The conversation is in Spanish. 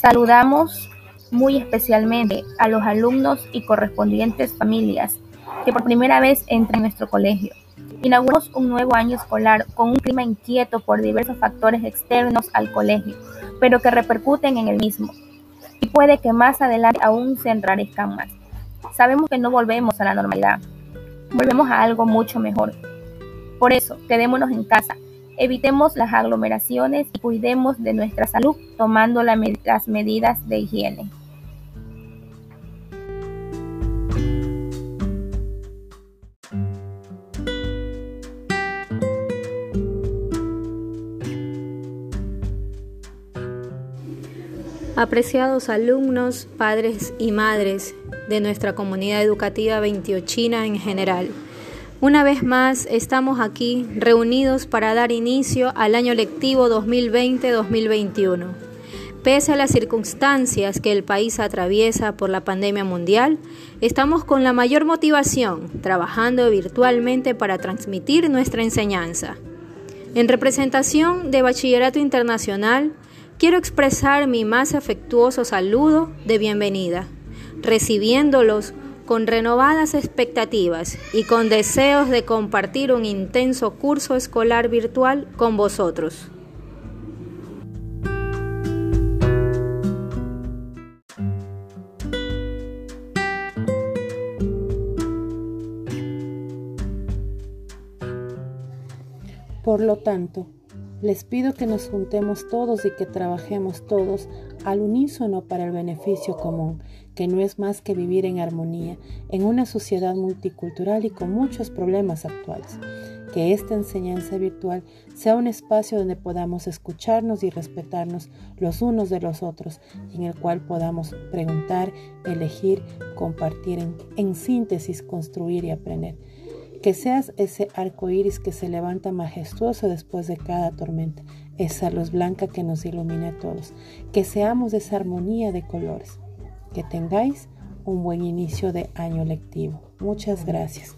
Saludamos muy especialmente a los alumnos y correspondientes familias que por primera vez entran en nuestro colegio. Inauguramos un nuevo año escolar con un clima inquieto por diversos factores externos al colegio, pero que repercuten en el mismo. Y puede que más adelante aún se enrarezcan más. Sabemos que no volvemos a la normalidad, volvemos a algo mucho mejor. Por eso, quedémonos en casa, evitemos las aglomeraciones y cuidemos de nuestra salud tomando las medidas de higiene. Apreciados alumnos, padres y madres de nuestra comunidad educativa 28 en general, una vez más estamos aquí reunidos para dar inicio al año lectivo 2020-2021. Pese a las circunstancias que el país atraviesa por la pandemia mundial, estamos con la mayor motivación trabajando virtualmente para transmitir nuestra enseñanza. En representación de Bachillerato Internacional, quiero expresar mi más afectuoso saludo de bienvenida, recibiéndolos con renovadas expectativas y con deseos de compartir un intenso curso escolar virtual con vosotros. Por lo tanto, les pido que nos juntemos todos y que trabajemos todos al unísono para el beneficio común, que no es más que vivir en armonía en una sociedad multicultural y con muchos problemas actuales. Que esta enseñanza virtual sea un espacio donde podamos escucharnos y respetarnos los unos de los otros, en el cual podamos preguntar, elegir, compartir, en, en síntesis, construir y aprender que seas ese arco iris que se levanta majestuoso después de cada tormenta, esa luz blanca que nos ilumina a todos, que seamos esa armonía de colores, que tengáis un buen inicio de año lectivo. Muchas gracias.